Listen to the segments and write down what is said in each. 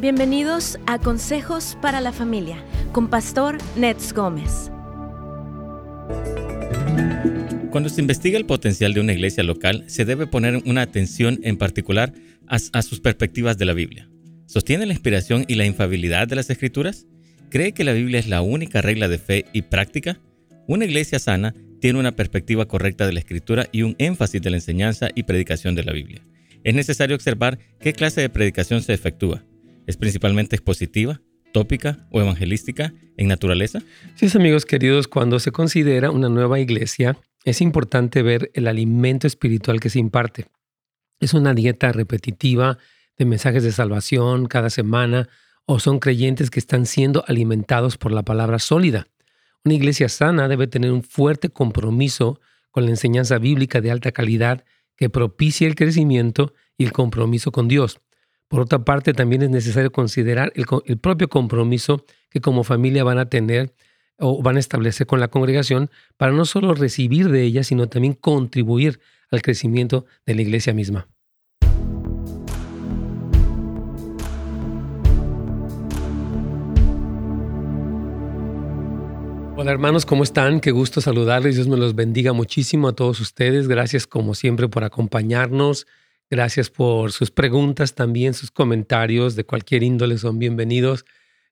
Bienvenidos a Consejos para la Familia con Pastor Nets Gómez. Cuando se investiga el potencial de una iglesia local, se debe poner una atención en particular a, sus perspectivas de la Biblia. ¿Sostiene la inspiración y la infabilidad de las escrituras? ¿Cree que la Biblia es la única regla de fe y práctica? Una iglesia sana tiene una perspectiva correcta de la escritura y un énfasis de la enseñanza y predicación de la Biblia. Es necesario observar qué clase de predicación se efectúa ¿Es principalmente expositiva, tópica o evangelística en naturaleza? Sí, amigos queridos, cuando se considera una nueva iglesia, es importante ver el alimento espiritual que se imparte. ¿Es una dieta repetitiva de mensajes de salvación cada semana o son creyentes que están siendo alimentados por la palabra sólida? Una iglesia sana debe tener un fuerte compromiso con la enseñanza bíblica de alta calidad que propicie el crecimiento y el compromiso con Dios. Por otra parte, también es necesario considerar el, propio compromiso que como familia van a tener o van a establecer con la congregación para no solo recibir de ella, sino también contribuir al crecimiento de la iglesia misma. Hola hermanos, ¿cómo están? Qué gusto saludarles. Dios me los bendiga muchísimo a todos ustedes. Gracias como siempre por acompañarnos Gracias por sus preguntas también, sus comentarios de cualquier índole son bienvenidos.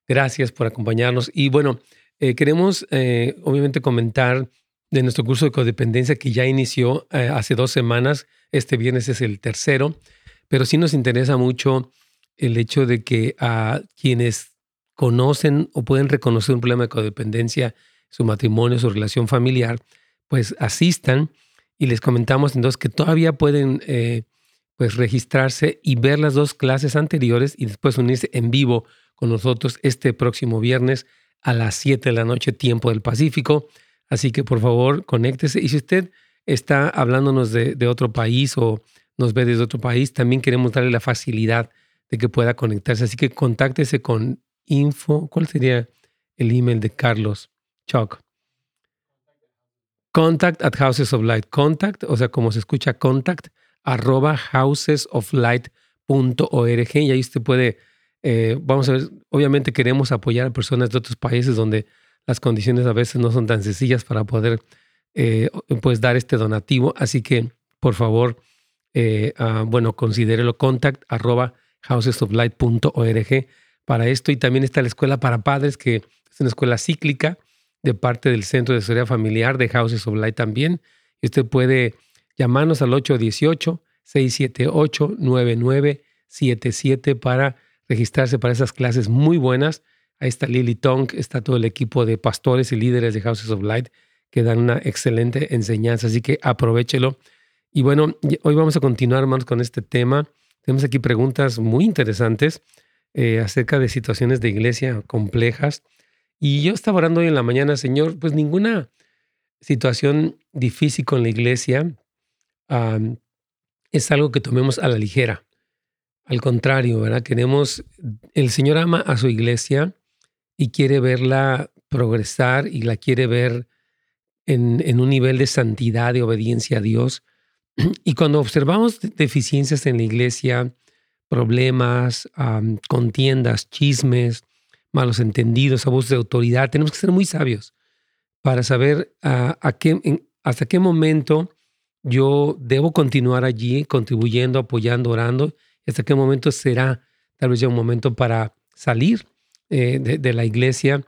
Gracias por acompañarnos. Y bueno, eh, queremos eh, obviamente comentar de nuestro curso de codependencia que ya inició eh, hace dos semanas. Este viernes es el tercero, pero sí nos interesa mucho el hecho de que a quienes conocen o pueden reconocer un problema de codependencia, su matrimonio, su relación familiar, pues asistan y les comentamos entonces que todavía pueden pues registrarse y ver las dos clases anteriores y después unirse en vivo con nosotros este próximo viernes a las 7 de la noche, tiempo del Pacífico. Así que por favor, conéctese. Y si usted está hablándonos de, otro país o nos ve desde otro país, también queremos darle la facilidad de que pueda conectarse. Así que contáctese con info. ¿Cuál sería el email de Carlos Chuck? Contact at Houses of Light. Contact, o sea, como se escucha contact arroba housesoflight.org y ahí usted puede, eh, vamos a ver, obviamente queremos apoyar a personas de otros países donde las condiciones a veces no son tan sencillas para poder eh, pues dar este donativo, así que por favor, eh, uh, bueno, considérelo contact arroba housesoflight.org para esto. Y también está la escuela para padres que es una escuela cíclica de parte del Centro de Seguridad Familiar de Houses of Light también. Y usted puede llamarnos al 818-678-9977 para registrarse para esas clases muy buenas. Ahí está Lily Tong, está todo el equipo de pastores y líderes de Houses of Light que dan una excelente enseñanza, así que aprovechelo. Y bueno, hoy vamos a continuar, hermanos, con este tema. Tenemos aquí preguntas muy interesantes eh, acerca de situaciones de iglesia complejas. Y yo estaba orando hoy en la mañana, Señor, pues ninguna situación difícil con la iglesia es algo que tomemos a la ligera. Al contrario, ¿verdad? Queremos, el Señor ama a su iglesia y quiere verla progresar y la quiere ver en, un nivel de santidad y obediencia a Dios. Y cuando observamos deficiencias en la iglesia, problemas, contiendas, chismes, malos entendidos, abusos de autoridad, tenemos que ser muy sabios para saber a qué, hasta qué momento yo debo continuar allí contribuyendo, apoyando, orando. ¿Hasta qué momento será tal vez ya un momento para salir eh, de, la iglesia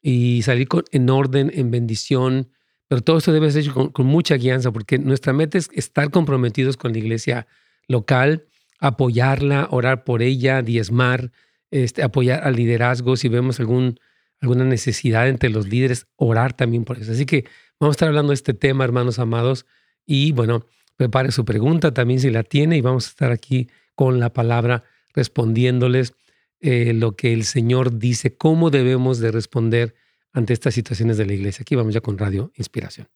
y salir en orden, en bendición? Pero todo esto debe ser hecho con, mucha guianza porque nuestra meta es estar comprometidos con la iglesia local, apoyarla, orar por ella, diezmar, este, apoyar al liderazgo. Si vemos alguna necesidad entre los líderes, orar también por eso. Así que vamos a estar hablando de este tema, hermanos amados y bueno, prepare su pregunta también si la tiene y vamos a estar aquí con la palabra respondiéndoles eh, lo que el Señor dice, cómo debemos de responder ante estas situaciones de la iglesia. Aquí vamos ya con Radio Inspiración.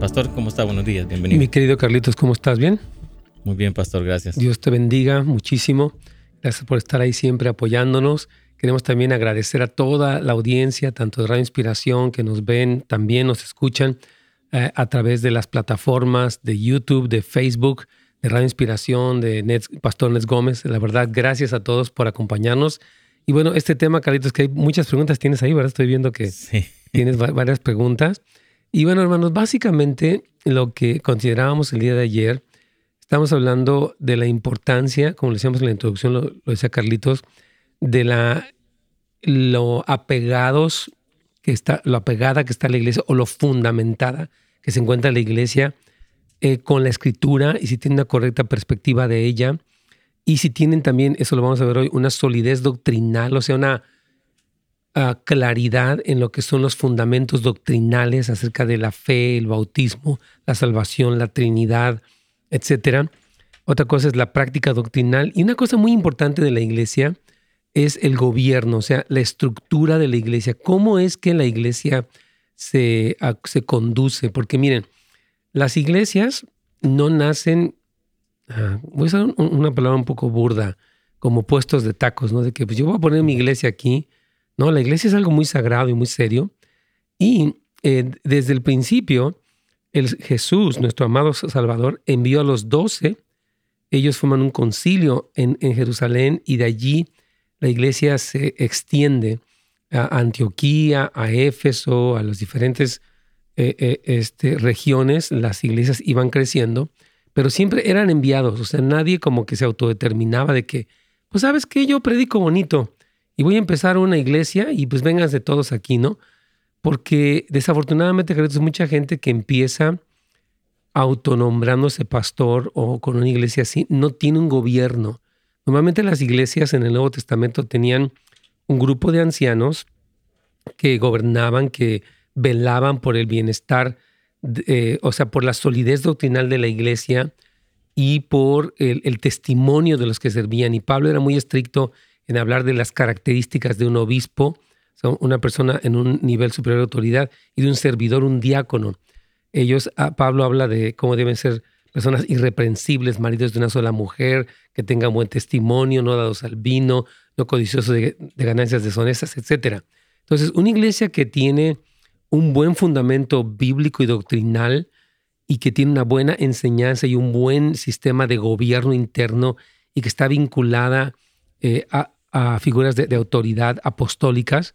Pastor, ¿cómo está? Buenos días, bienvenido. Mi querido Carlitos, ¿cómo estás? ¿Bien? Muy bien, Pastor, gracias. Dios te bendiga muchísimo. Gracias por estar ahí siempre apoyándonos. Queremos también agradecer a toda la audiencia, tanto de Radio Inspiración, que nos ven, también nos escuchan eh, a través de las plataformas de YouTube, de Facebook, de Radio Inspiración, de Pastor Nets Gómez. La verdad, gracias a todos por acompañarnos. Y bueno, este tema, Carlitos, que hay muchas preguntas tienes ahí, ¿verdad? Estoy viendo que tienes varias preguntas. Y bueno, hermanos, básicamente lo que considerábamos el día de ayer, estamos hablando de la importancia, como le decíamos en la introducción, lo, decía Carlitos, de la lo apegados que está, lo apegada que está la iglesia o lo fundamentada que se encuentra la iglesia eh, con la escritura y si tiene una correcta perspectiva de ella y si tienen también, eso lo vamos a ver hoy, una solidez doctrinal, o sea, una ah, claridad en lo que son los fundamentos doctrinales acerca de la fe, el bautismo, la salvación, la Trinidad, etc. Otra cosa es la práctica doctrinal y una cosa muy importante de la iglesia es el gobierno, o sea, la estructura de la iglesia. ¿Cómo es que la iglesia se, se conduce? Porque miren, las iglesias no nacen, ah, voy a usar una palabra un poco burda, como puestos de tacos, ¿no? De que pues yo voy a poner mi iglesia aquí. No, la iglesia es algo muy sagrado y muy serio. Y eh, desde el principio, el Jesús, nuestro amado Salvador, envió a los doce. Ellos forman un concilio en, en Jerusalén y de allí la iglesia se extiende a Antioquía, a Éfeso, a las diferentes eh, eh, este, regiones, las iglesias iban creciendo, pero siempre eran enviados, o sea, nadie como que se autodeterminaba de que, pues sabes que yo predico bonito y voy a empezar una iglesia y pues vengas de todos aquí, ¿no? Porque desafortunadamente creo que hay mucha gente que empieza autonombrándose pastor o con una iglesia así, no tiene un gobierno, Normalmente las iglesias en el Nuevo Testamento tenían un grupo de ancianos que gobernaban, que velaban por el bienestar, eh, o sea, por la solidez doctrinal de la iglesia y por el, testimonio de los que servían. Y Pablo era muy estricto en hablar de las características de un obispo, una persona en un nivel superior de autoridad, y de un servidor, un diácono. Ellos, ah, Pablo habla de cómo deben ser personas irreprensibles, maridos de una sola mujer, que tengan buen testimonio, no dados al vino, no codiciosos de, ganancias deshonestas, etc. Entonces, una iglesia que tiene un buen fundamento bíblico y doctrinal y que tiene una buena enseñanza y un buen sistema de gobierno interno y que está vinculada eh, a, figuras de, autoridad apostólicas,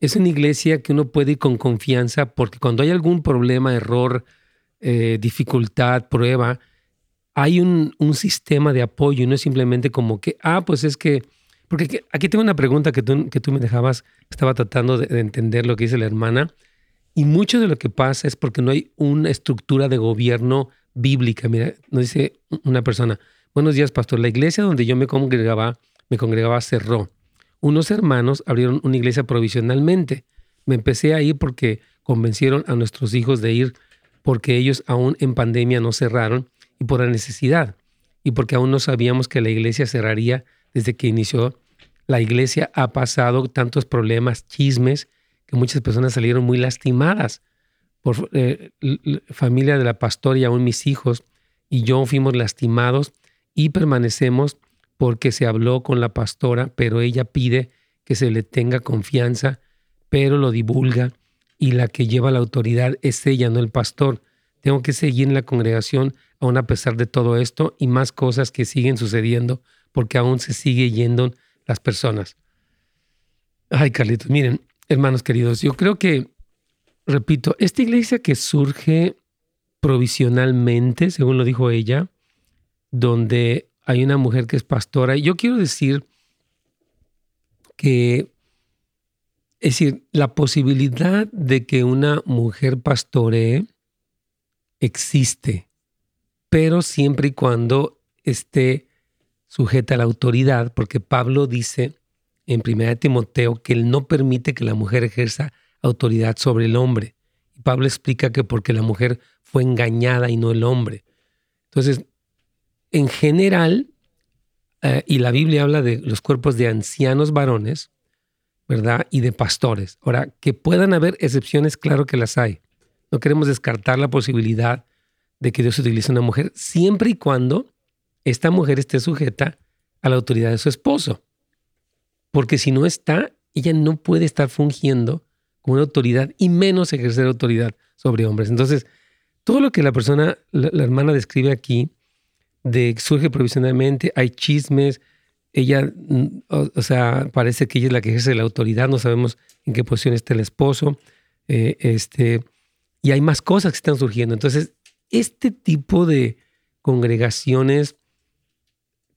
es una iglesia que uno puede ir con confianza porque cuando hay algún problema, error, eh, dificultad, prueba, hay un, sistema de apoyo y no es simplemente como que, ah, pues es que, porque aquí tengo una pregunta que tú, que tú me dejabas, estaba tratando de, entender lo que dice la hermana, y mucho de lo que pasa es porque no hay una estructura de gobierno bíblica. Mira, nos dice una persona, buenos días, pastor, la iglesia donde yo me congregaba, me congregaba cerró. Unos hermanos abrieron una iglesia provisionalmente. Me empecé a ir porque convencieron a nuestros hijos de ir porque ellos aún en pandemia no cerraron y por la necesidad y porque aún no sabíamos que la iglesia cerraría desde que inició. La iglesia ha pasado tantos problemas, chismes, que muchas personas salieron muy lastimadas. Por eh, familia de la pastora y aún mis hijos y yo fuimos lastimados y permanecemos porque se habló con la pastora, pero ella pide que se le tenga confianza, pero lo divulga y la que lleva la autoridad es ella, no el pastor. Tengo que seguir en la congregación aún a pesar de todo esto y más cosas que siguen sucediendo porque aún se sigue yendo las personas. Ay, Carlitos, miren, hermanos queridos, yo creo que, repito, esta iglesia que surge provisionalmente, según lo dijo ella, donde hay una mujer que es pastora, yo quiero decir que es decir, la posibilidad de que una mujer pastoree existe, pero siempre y cuando esté sujeta a la autoridad, porque Pablo dice en 1 Timoteo que él no permite que la mujer ejerza autoridad sobre el hombre. Y Pablo explica que porque la mujer fue engañada y no el hombre. Entonces, en general, eh, y la Biblia habla de los cuerpos de ancianos varones, ¿verdad? Y de pastores. Ahora, que puedan haber excepciones, claro que las hay. No queremos descartar la posibilidad de que Dios utilice una mujer siempre y cuando esta mujer esté sujeta a la autoridad de su esposo. Porque si no está, ella no puede estar fungiendo como una autoridad y menos ejercer autoridad sobre hombres. Entonces, todo lo que la persona, la, hermana describe aquí, de surge provisionalmente, hay chismes, ella, o, sea, parece que ella es la que ejerce la autoridad, no sabemos en qué posición está el esposo, eh, este, y hay más cosas que están surgiendo. Entonces, este tipo de congregaciones,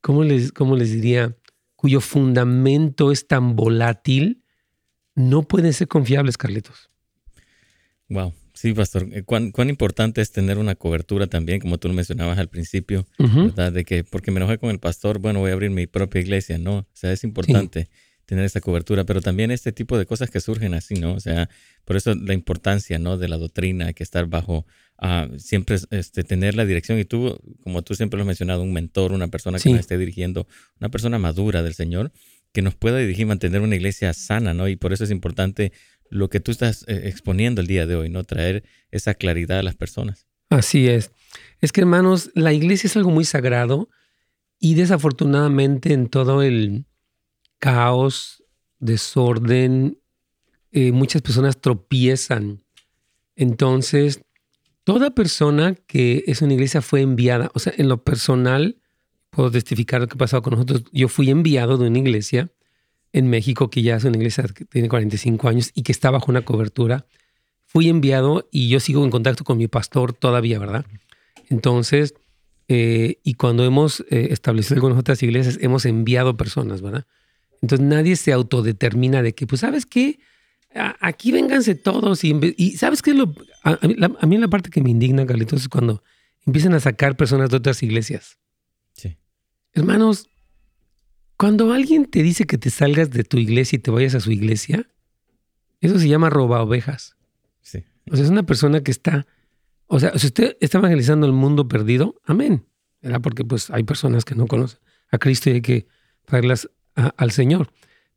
¿cómo les, cómo les diría? Cuyo fundamento es tan volátil, no pueden ser confiables, Carlitos. Wow. Sí, pastor. Eh, ¿Cuán, ¿Cuán, importante es tener una cobertura también, como tú lo mencionabas al principio, ¿verdad? De que porque me enojé con el pastor, bueno, voy a abrir mi propia iglesia, ¿no? O sea, es importante tener esa cobertura, pero también este tipo de cosas que surgen así, ¿no? O sea, por eso la importancia, ¿no? De la doctrina, hay que estar bajo, uh, siempre este, tener la dirección. Y tú, como tú siempre lo has mencionado, un mentor, una persona que nos esté dirigiendo, una persona madura del Señor, que nos pueda dirigir, mantener una iglesia sana, ¿no? Y por eso es importante lo que tú estás eh, exponiendo el día de hoy, ¿no? Traer esa claridad a las personas. Así es. Es que, hermanos, la iglesia es algo muy sagrado y desafortunadamente en todo el caos, desorden, eh, muchas personas tropiezan. Entonces, toda persona que es una iglesia fue enviada. O sea, en lo personal, puedo testificar lo que ha pasado con nosotros. Yo fui enviado de una iglesia en México, que ya es una iglesia que tiene 45 años y que está bajo una cobertura. Fui enviado y yo sigo en contacto con mi pastor todavía, ¿verdad? Entonces, eh, y cuando hemos eh, establecido algunas otras iglesias, hemos enviado personas, ¿verdad? Entonces nadie se autodetermina de que, pues, ¿sabes qué? aquí vénganse todos y, y ¿sabes qué es lo...? A, mí, la, a, mí, la, parte que me indigna, Carlitos, es cuando empiezan a sacar personas de otras iglesias. Sí. Hermanos, cuando alguien te dice que te salgas de tu iglesia y te vayas a su iglesia, eso se llama roba ovejas. Sí. O sea, es una persona que está, o sea, si usted está evangelizando el mundo perdido, amén. ¿verdad? Porque pues hay personas que no conocen a Cristo y hay que traerlas al Señor.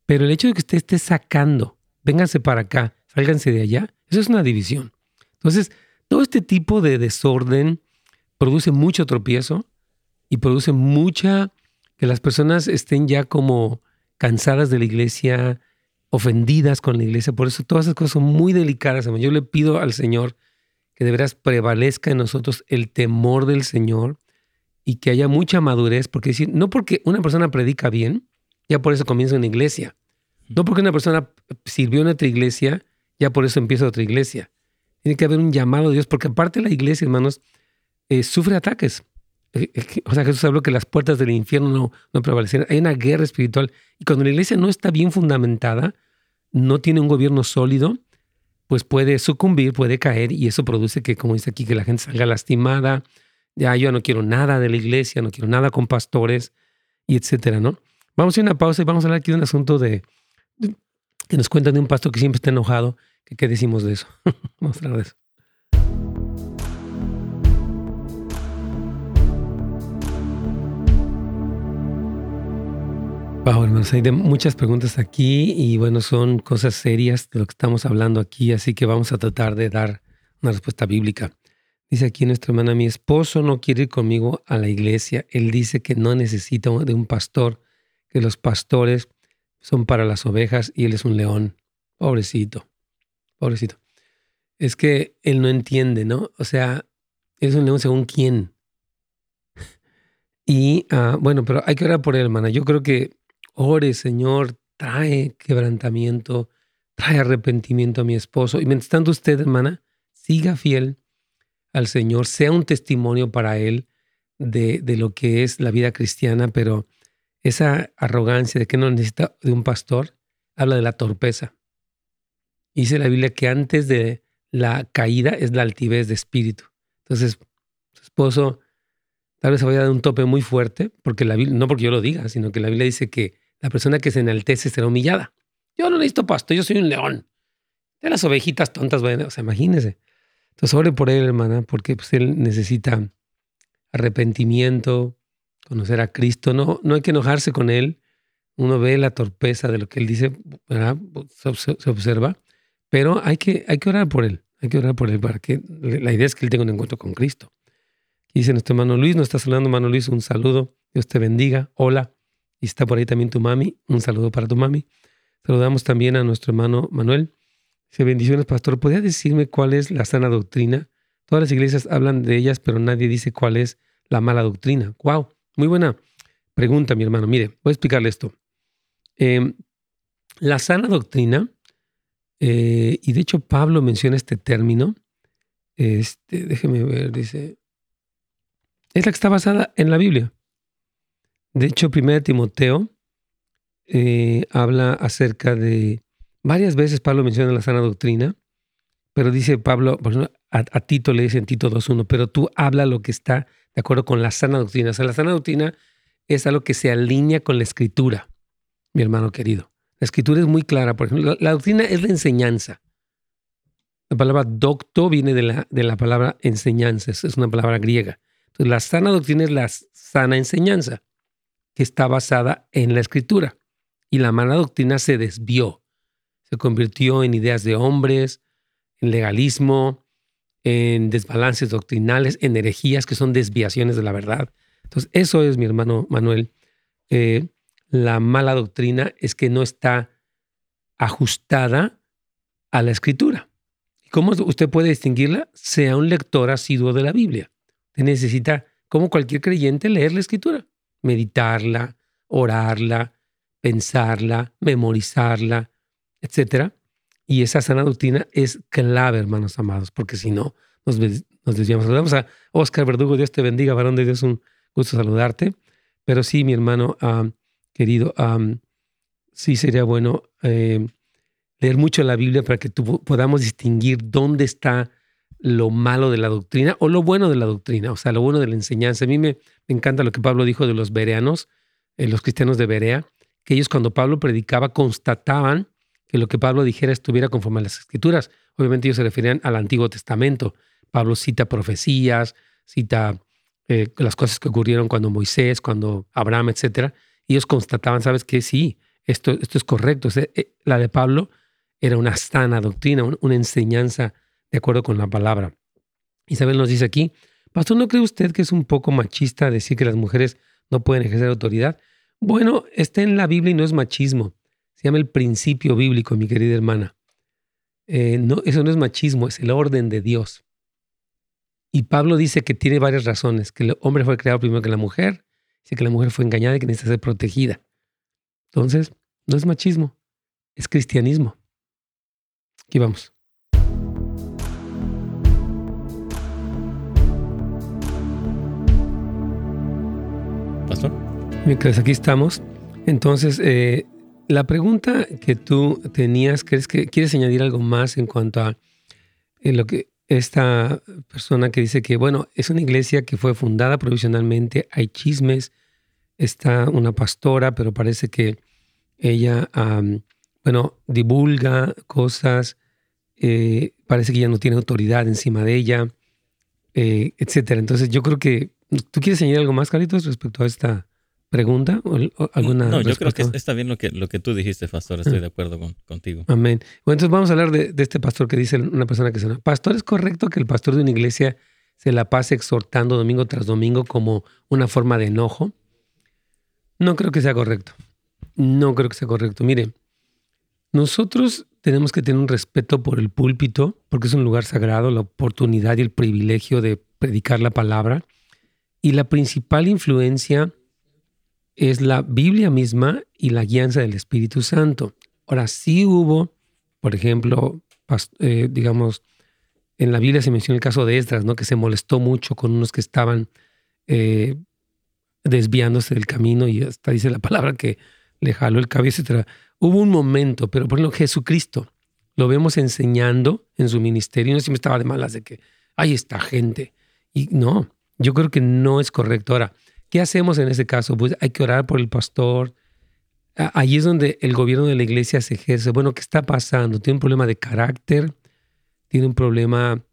Pero el hecho de que usted esté sacando, vénganse para acá, sálganse de allá, eso es una división. Entonces, todo este tipo de desorden produce mucho tropiezo y produce mucha que las personas estén ya como cansadas de la iglesia, ofendidas con la iglesia. Por eso todas esas cosas son muy delicadas. Yo le pido al Señor que de veras prevalezca en nosotros el temor del Señor y que haya mucha madurez, porque decir, no porque una persona predica bien, ya por eso comienza una iglesia. No porque una persona sirvió en otra iglesia, ya por eso empieza otra iglesia. Tiene que haber un llamado de Dios, porque aparte la iglesia, hermanos, eh, sufre ataques. Eh, eh, o sea, Jesús habló que las puertas del infierno no, no prevalecen. Hay una guerra espiritual. Y cuando la iglesia no está bien fundamentada, no tiene un gobierno sólido, pues puede sucumbir, puede caer y eso produce que, como dice aquí, que la gente salga lastimada. Ya yo no quiero nada de la iglesia, no quiero nada con pastores y etcétera, ¿no? Vamos a una pausa y vamos a hablar aquí de un asunto de, que nos cuentan de un pastor que siempre está enojado. ¿Qué decimos de eso? vamos a hablar de eso. Wow, hermanos, hay muchas preguntas aquí y bueno, son cosas serias de lo que estamos hablando aquí, así que vamos a tratar de dar una respuesta bíblica. Dice aquí nuestra hermana, mi esposo no quiere ir conmigo a la iglesia. Él dice que no necesita de un pastor, que los pastores son para las ovejas y él es un león. Pobrecito, pobrecito. Es que él no entiende, ¿no? O sea, él es un león según quién. Y ah, bueno, pero hay que orar por él, hermana. Yo creo que Ore, Señor, trae quebrantamiento, trae arrepentimiento a mi esposo. Y mientras tanto usted, hermana, siga fiel al Señor, sea un testimonio para Él de, de lo que es la vida cristiana, pero esa arrogancia de que no necesita de un pastor, habla de la torpeza. Dice la Biblia que antes de la caída es la altivez de espíritu. Entonces, su esposo tal vez se vaya a dar un tope muy fuerte, porque la Biblia, no porque yo lo diga, sino que la Biblia dice que la persona que se enaltece será humillada. Yo no necesito pasto, yo soy un león. De las ovejitas tontas, bueno, o sea, imagínese. Entonces, ore por él, hermana, porque pues, él necesita arrepentimiento, conocer a Cristo. No, no hay que enojarse con él. Uno ve la torpeza de lo que él dice, ¿verdad? Se, observa, pero hay que, hay que orar por él. Hay que orar por él para que la idea es que él tenga un encuentro con Cristo. dice nuestro hermano Luis, nos está saludando, hermano Luis, un saludo. Dios te bendiga. Hola. Y está por ahí también tu mami. Un saludo para tu mami. Saludamos también a nuestro hermano Manuel. Dice, bendiciones, pastor. ¿Podría decirme cuál es la sana doctrina Todas las iglesias hablan de ellas, pero nadie dice cuál es la mala doctrina. ¡Wow! Muy buena pregunta, mi hermano. Mire, voy a explicarle esto. Em, la sana doctrina, eh, y de hecho Pablo menciona este término, este, déjeme ver, dice, es la que está basada en la Biblia. De hecho, 1 Timoteo eh, habla acerca de, varias veces Pablo menciona la sana doctrina, pero dice Pablo, a, a Tito le dice en Tito 2.1, pero tú habla lo que está de acuerdo con la sana doctrina. O sea, la sana doctrina es algo que se alinea con la escritura, mi hermano querido. La escritura es muy clara. Por ejemplo, la, doctrina es la enseñanza. La palabra docto viene de la, de la palabra enseñanza, es una palabra griega. Entonces, la sana doctrina es la sana enseñanza, que está basada en la escritura. Y la mala doctrina se desvió, se convirtió en ideas de hombres, en legalismo, en desbalances doctrinales, en herejías que son desviaciones de la verdad. Entonces, eso es, mi hermano Manuel, eh, la mala doctrina es que no está ajustada a la escritura. ¿Cómo usted puede distinguirla? Sea un lector asiduo de la Biblia. Usted necesita, como cualquier creyente, leer la escritura, meditarla, orarla, pensarla, memorizarla, etc. Y esa sana doctrina es clave, hermanos amados, porque si no, nos, nos desviamos. Saludamos a Oscar Verdugo, Dios te bendiga, varón de Dios, un gusto saludarte. Pero sí, mi hermano querido, sí sería bueno eh, leer mucho la Biblia para que podamos distinguir dónde está lo malo de la doctrina o lo bueno de la doctrina, o sea, lo bueno de la enseñanza. A mí me, encanta lo que Pablo dijo de los bereanos, eh, los cristianos de Berea, que ellos cuando Pablo predicaba constataban que lo que Pablo dijera estuviera conforme a las escrituras. Obviamente ellos se referían al Antiguo Testamento. Pablo cita profecías, cita eh, las cosas que ocurrieron cuando Moisés, cuando Abraham, etcétera, ellos constataban, ¿sabes qué? Sí, esto, esto es correcto. Eh, la de Pablo era una sana doctrina, una enseñanza de acuerdo con la palabra. Isabel nos dice aquí, Pastor, ¿no cree usted que es un poco machista decir que las mujeres no pueden ejercer autoridad? Bueno, está en la Biblia y no es machismo. Se llama el principio bíblico, mi querida hermana. Eh, no, eso no es machismo, es el orden de Dios. Y Pablo dice que tiene varias razones, que el hombre fue creado primero que la mujer, dice que la mujer fue engañada y que necesita ser protegida. Entonces, no es machismo, es cristianismo. Aquí vamos. Pastor. Mientras aquí estamos, entonces, eh, la pregunta que tú tenías, ¿crees que quieres añadir algo más en cuanto a lo que esta persona que dice que, bueno, es una iglesia que fue fundada provisionalmente, hay chismes, está una pastora, pero parece que ella, bueno, divulga cosas, eh, parece que ya no tiene autoridad encima de ella, eh, etcétera. Entonces, yo creo que, ¿tú quieres añadir algo más, Carlitos, respecto a esta pregunta o, alguna No, yo creo que está bien lo que, lo que tú dijiste, pastor. Estoy ah. de acuerdo contigo. Amén. Bueno, entonces vamos a hablar de, este pastor que dice una persona que se llama. Pastor, ¿es correcto que el pastor de una iglesia se la pase exhortando domingo tras domingo como una forma de enojo? No creo que sea correcto. No creo que sea correcto. Mire, nosotros tenemos que tener un respeto por el púlpito, porque es un lugar sagrado, la oportunidad y el privilegio de predicar la palabra. Y la principal influencia es la Biblia misma y la guianza del Espíritu Santo. Ahora sí hubo, por ejemplo, eh, digamos, en la Biblia se menciona el caso de Esdras, ¿no? que se molestó mucho con unos que estaban eh, desviándose del camino y hasta dice la palabra que le jaló el cabello, etc. Hubo un momento, pero por ejemplo Jesucristo lo vemos enseñando en su ministerio, no me estaba de malas de que hay esta gente. Y no, yo creo que no es correcto. Ahora, ¿Qué hacemos en ese caso? Pues hay que orar por el pastor. Ahí es donde el gobierno de la iglesia se ejerce. Bueno, ¿qué está pasando? ¿Tiene un problema de carácter? ¿Tiene un problema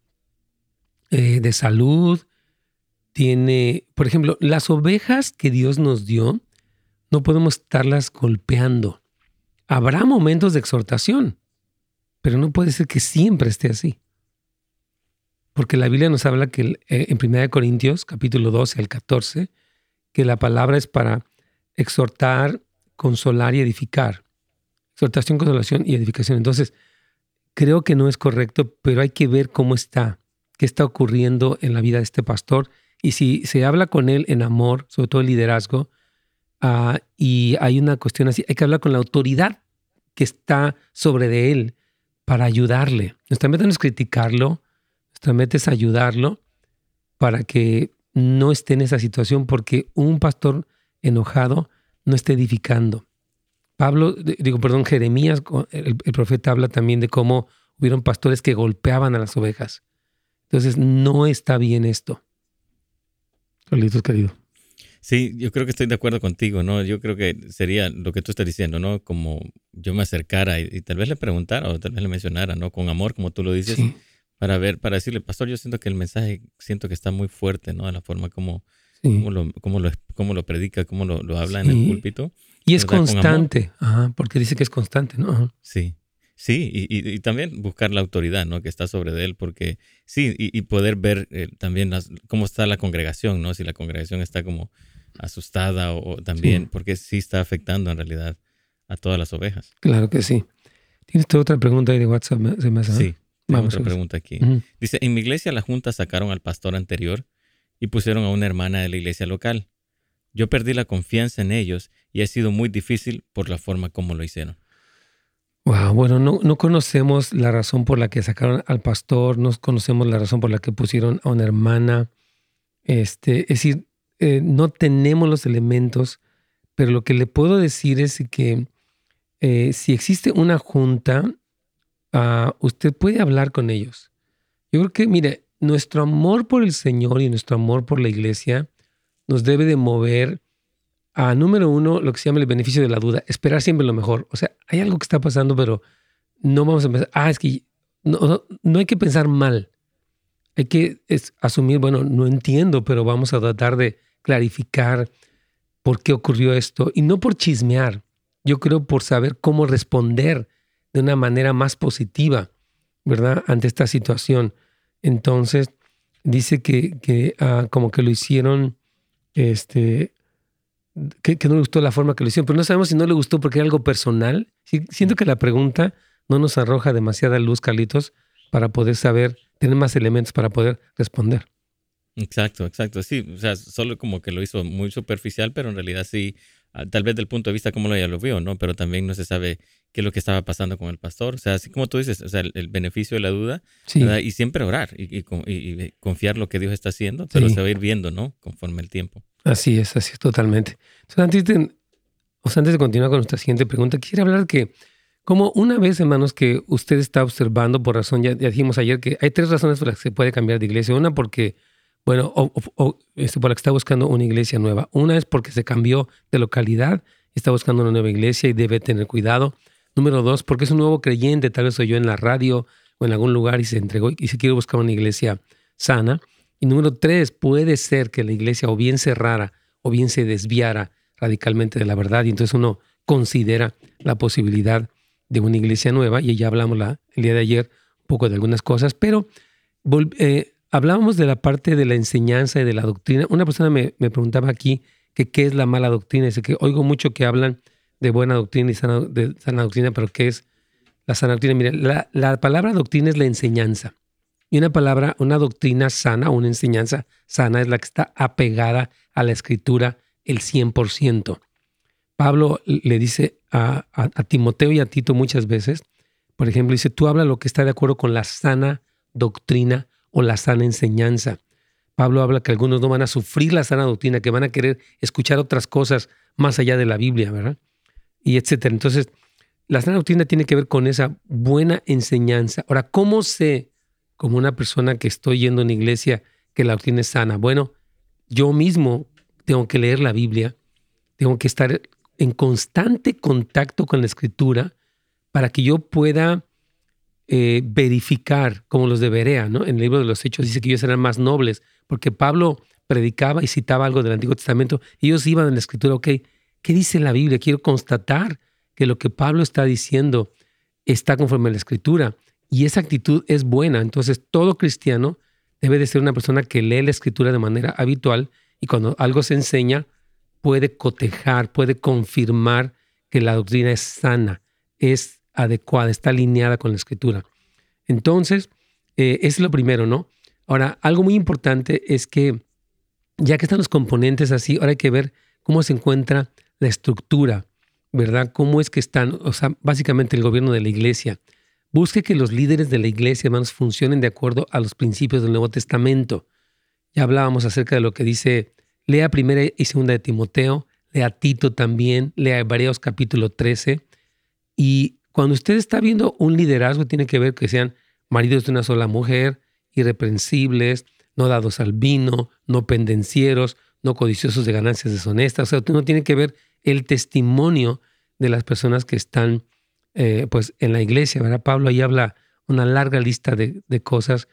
eh, de salud? Tiene, por ejemplo, las ovejas que Dios nos dio, no podemos estarlas golpeando. Habrá momentos de exhortación, pero no puede ser que siempre esté así. Porque la Biblia nos habla que eh, en 1 Corintios, capítulo 12 al 14, que la palabra es para exhortar, consolar y edificar. Exhortación, consolación y edificación. Entonces, creo que no es correcto, pero hay que ver cómo está, qué está ocurriendo en la vida de este pastor. Y si se habla con él en amor, sobre todo el liderazgo, ah, y hay una cuestión así, hay que hablar con la autoridad que está sobre de él para ayudarle. Nuestra meta no es criticarlo, nuestra meta es ayudarlo para que no esté en esa situación, porque un pastor enojado no está edificando. Pablo, digo, perdón, Jeremías, el, profeta habla también de cómo hubieron pastores que golpeaban a las ovejas. Entonces, no está bien esto. Carlitos, querido. Sí, yo creo que estoy de acuerdo contigo, ¿no? Yo creo que sería lo que tú estás diciendo, ¿no? Como yo me acercara y, tal vez le preguntara o tal vez le mencionara, ¿no? Con amor, como tú lo dices, para ver, para decirle, pastor, yo siento que el mensaje, siento que está muy fuerte, ¿no? De la forma como, como, lo, como, lo, como lo predica, como lo, lo habla en el púlpito. Y es constante, Ajá, porque dice que es constante, ¿no? Sí. Sí, y, también buscar la autoridad, ¿no? Que está sobre de él, porque sí, y, poder ver eh, también cómo está la congregación, ¿no? Si la congregación está como asustada o, también, porque sí está afectando en realidad a todas las ovejas. Claro que sí. ¿Tienes otra pregunta ahí de WhatsApp? sí, Vamos otra pregunta aquí. Dice, en mi iglesia la junta sacaron al pastor anterior y pusieron a una hermana de la iglesia local. Yo perdí la confianza en ellos y ha sido muy difícil por la forma como lo hicieron. Wow, bueno, no, no conocemos la razón por la que sacaron al pastor, no conocemos la razón por la que pusieron a una hermana. Este, es decir, eh, no tenemos los elementos, pero lo que le puedo decir es que eh, si existe una junta, uh, usted puede hablar con ellos. Yo creo que, mire, nuestro amor por el Señor y nuestro amor por la iglesia nos debe de mover a, número uno, lo que se llama el beneficio de la duda, esperar siempre lo mejor. O sea, hay algo que está pasando, pero no vamos a pensar, ah, es que no, no, hay que pensar mal. Hay que asumir, bueno, no entiendo, pero vamos a tratar de clarificar por qué ocurrió esto. Y no por chismear, yo creo por saber cómo responder de una manera más positiva, ¿verdad? Ante esta situación. Entonces, dice que, que ah, como que lo hicieron, este, que, no le gustó la forma que lo hicieron, pero no sabemos si no le gustó porque era algo personal. siento que la pregunta no nos arroja demasiada luz, Carlitos, para poder saber, tener más elementos para poder responder. Exacto, exacto. Sí, o sea, solo como que lo hizo muy superficial, pero en realidad sí, ah, tal vez del punto de vista como lo ya lo vio, ¿no? Pero también no se sabe qué es lo que estaba pasando con el pastor. O sea, así como tú dices, o sea, el, beneficio de la duda, y siempre orar y, confiar lo que Dios está haciendo, pero se va a ir viendo, ¿no? Conforme el tiempo. Así es, así es totalmente. Entonces, antes de, antes de continuar con nuestra siguiente pregunta, quisiera hablar que, como una vez, hermanos, que usted está observando por razón, ya, dijimos ayer que hay tres razones por las que se puede cambiar de iglesia. Una porque, bueno, o, este, por la que está buscando una iglesia nueva. Una es porque se cambió de localidad, está buscando una nueva iglesia y debe tener cuidado. Número dos, porque es un nuevo creyente, tal vez yo en la radio o en algún lugar y se entregó y se quiere buscar una iglesia sana. Y número tres, puede ser que la iglesia o bien cerrara o bien se desviara radicalmente de la verdad y entonces uno considera la posibilidad de una iglesia nueva y ya hablamos la, el día de ayer un poco de algunas cosas, pero eh, hablábamos de la parte de la enseñanza y de la doctrina. Una persona me, preguntaba aquí que qué es la mala doctrina. Dice que oigo mucho que hablan de buena doctrina y sana, de doctrina, pero ¿qué es la sana doctrina? Mire, la, la palabra doctrina es la enseñanza. Y una palabra, una doctrina sana, una enseñanza sana es la que está apegada a la escritura el 100%. Pablo le dice a, Timoteo y a Tito muchas veces, por ejemplo, dice, tú habla lo que está de acuerdo con la sana doctrina o la sana enseñanza. Pablo habla que algunos no van a sufrir la sana doctrina, que van a querer escuchar otras cosas más allá de la Biblia, ¿verdad? Y etcétera. Entonces, la sana doctrina tiene que ver con esa buena enseñanza. Ahora, ¿cómo sé como una persona que estoy yendo a una iglesia que la doctrina es sana? Bueno, yo mismo tengo que leer la Biblia, tengo que estar en constante contacto con la escritura para que yo pueda eh, verificar como los de Berea, ¿no? En el libro de los Hechos dice que ellos eran más nobles, porque Pablo predicaba y citaba algo del Antiguo Testamento, ellos iban en la escritura, ok, ¿qué dice la Biblia? Quiero constatar que lo que Pablo está diciendo está conforme a la escritura. Y esa actitud es buena. Entonces, todo cristiano debe de ser una persona que lee la escritura de manera habitual y cuando algo se enseña, puede cotejar, puede confirmar que la doctrina es sana, es adecuada, está alineada con la escritura. Entonces, eh, es lo primero, ¿no? Ahora, algo muy importante es que ya que están los componentes así, ahora hay que ver cómo se encuentra la estructura, ¿verdad? ¿Cómo es que están, o sea, básicamente el gobierno de la iglesia? Busque que los líderes de la iglesia, hermanos, funcionen de acuerdo a los principios del Nuevo Testamento. Ya hablábamos acerca de lo que dice, lea primera y segunda de Timoteo, lea Tito también, lea Hebreos capítulo 13. Y cuando usted está viendo un liderazgo, tiene que ver que sean maridos de una sola mujer, irreprensibles, no dados al vino, no pendencieros, no codiciosos de ganancias deshonestas. O sea, uno tiene que ver el testimonio de las personas que están eh, pues en la iglesia. ¿verdad? Pablo ahí habla una larga lista de, de, cosas.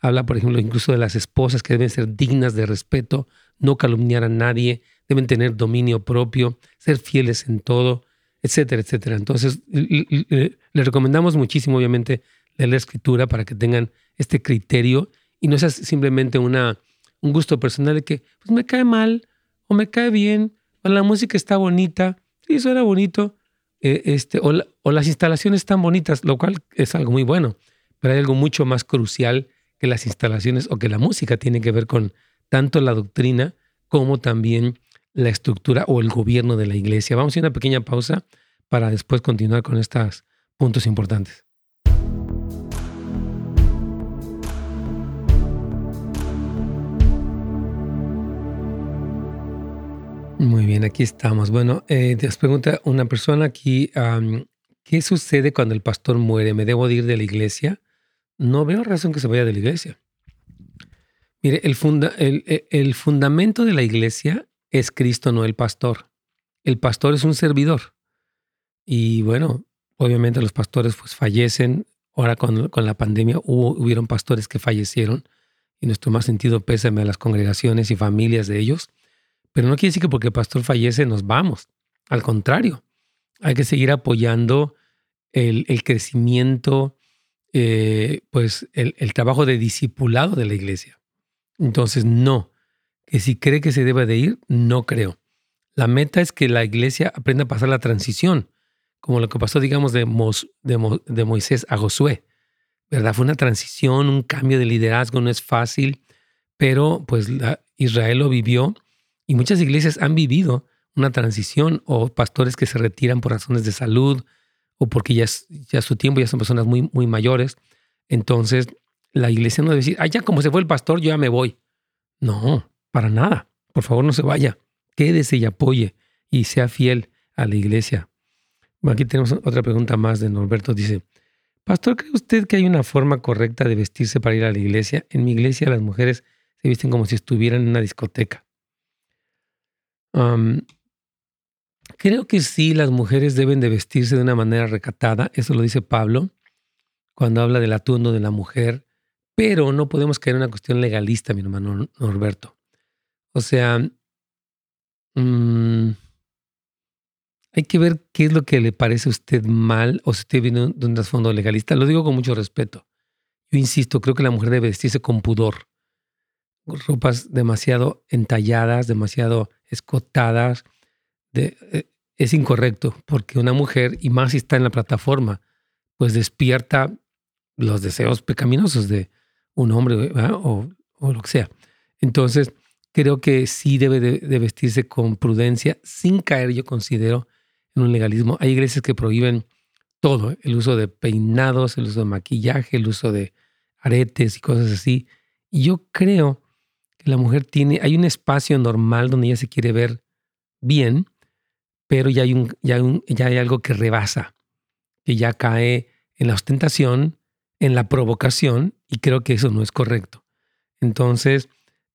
Habla, por ejemplo, incluso de las esposas que deben ser dignas de respeto, no calumniar a nadie, deben tener dominio propio, ser fieles en todo, etcétera, etcétera. Entonces, le, recomendamos muchísimo, obviamente, leer la escritura para que tengan este criterio y no sea simplemente una, un gusto personal de que pues me cae mal o me cae bien la música está bonita, sí, eso era bonito, eh, este, o, las instalaciones están bonitas, lo cual es algo muy bueno, pero hay algo mucho más crucial que las instalaciones o que la música tiene que ver con tanto la doctrina como también la estructura o el gobierno de la iglesia. Vamos a a una pequeña pausa para después continuar con estos puntos importantes. Muy bien, aquí estamos. Bueno, eh, te pregunta una persona aquí, ¿qué sucede cuando el pastor muere? ¿Me debo de ir de la iglesia? No veo razón que se vaya de la iglesia. Mire, el, funda, el, el fundamento de la iglesia es Cristo, no el pastor. El pastor es un servidor. Y bueno, obviamente los pastores pues fallecen. Ahora con, con la pandemia hubo, hubieron pastores que fallecieron y nuestro más sentido pésame a las congregaciones y familias de ellos. Pero no quiere decir que porque el pastor fallece nos vamos. Al contrario, hay que seguir apoyando el, crecimiento, eh, pues el, el, trabajo de discipulado de la iglesia. Entonces, no, que si cree que se debe de ir, no creo. La meta es que la iglesia aprenda a pasar la transición, como lo que pasó, digamos, de, de, Moisés a Josué. ¿Verdad? Fue una transición, un cambio de liderazgo, no es fácil, pero pues Israel lo vivió y muchas iglesias han vivido una transición o pastores que se retiran por razones de salud o porque ya es, ya su tiempo, ya son personas muy, muy mayores. Entonces, la iglesia no debe decir, ah, ya como se fue el pastor, yo ya me voy. No, para nada. Por favor, no se vaya. Quédese y apoye y sea fiel a la iglesia. aquí tenemos otra pregunta más de Norberto. Dice, Pastor, ¿cree usted que hay una forma correcta de vestirse para ir a la iglesia? En mi iglesia las mujeres se visten como si estuvieran en una discoteca creo que sí, las mujeres deben de vestirse de una manera recatada, eso lo dice Pablo cuando habla del atuendo de la mujer, pero no podemos caer en una cuestión legalista, mi hermano Norberto. O sea, mm, hay que ver qué es lo que le parece a usted mal o si usted viene de un trasfondo legalista. Lo digo con mucho respeto. Yo insisto, creo que la mujer debe vestirse con pudor. Ropas demasiado entalladas, demasiado escotadas, eh, es incorrecto, porque una mujer, y más si está en la plataforma, pues despierta los deseos pecaminosos de un hombre o, lo que sea. Entonces, creo que sí debe de, vestirse con prudencia, sin caer, yo considero, en un legalismo. Hay iglesias que prohíben todo, ¿eh? el uso de peinados, el uso de maquillaje, el uso de aretes y cosas así. Y yo creo la mujer tiene, hay un espacio normal donde ella se quiere ver bien, pero ya hay, un, ya, ya hay algo que rebasa, que ya cae en la ostentación, en la provocación, y creo que eso no es correcto. Entonces,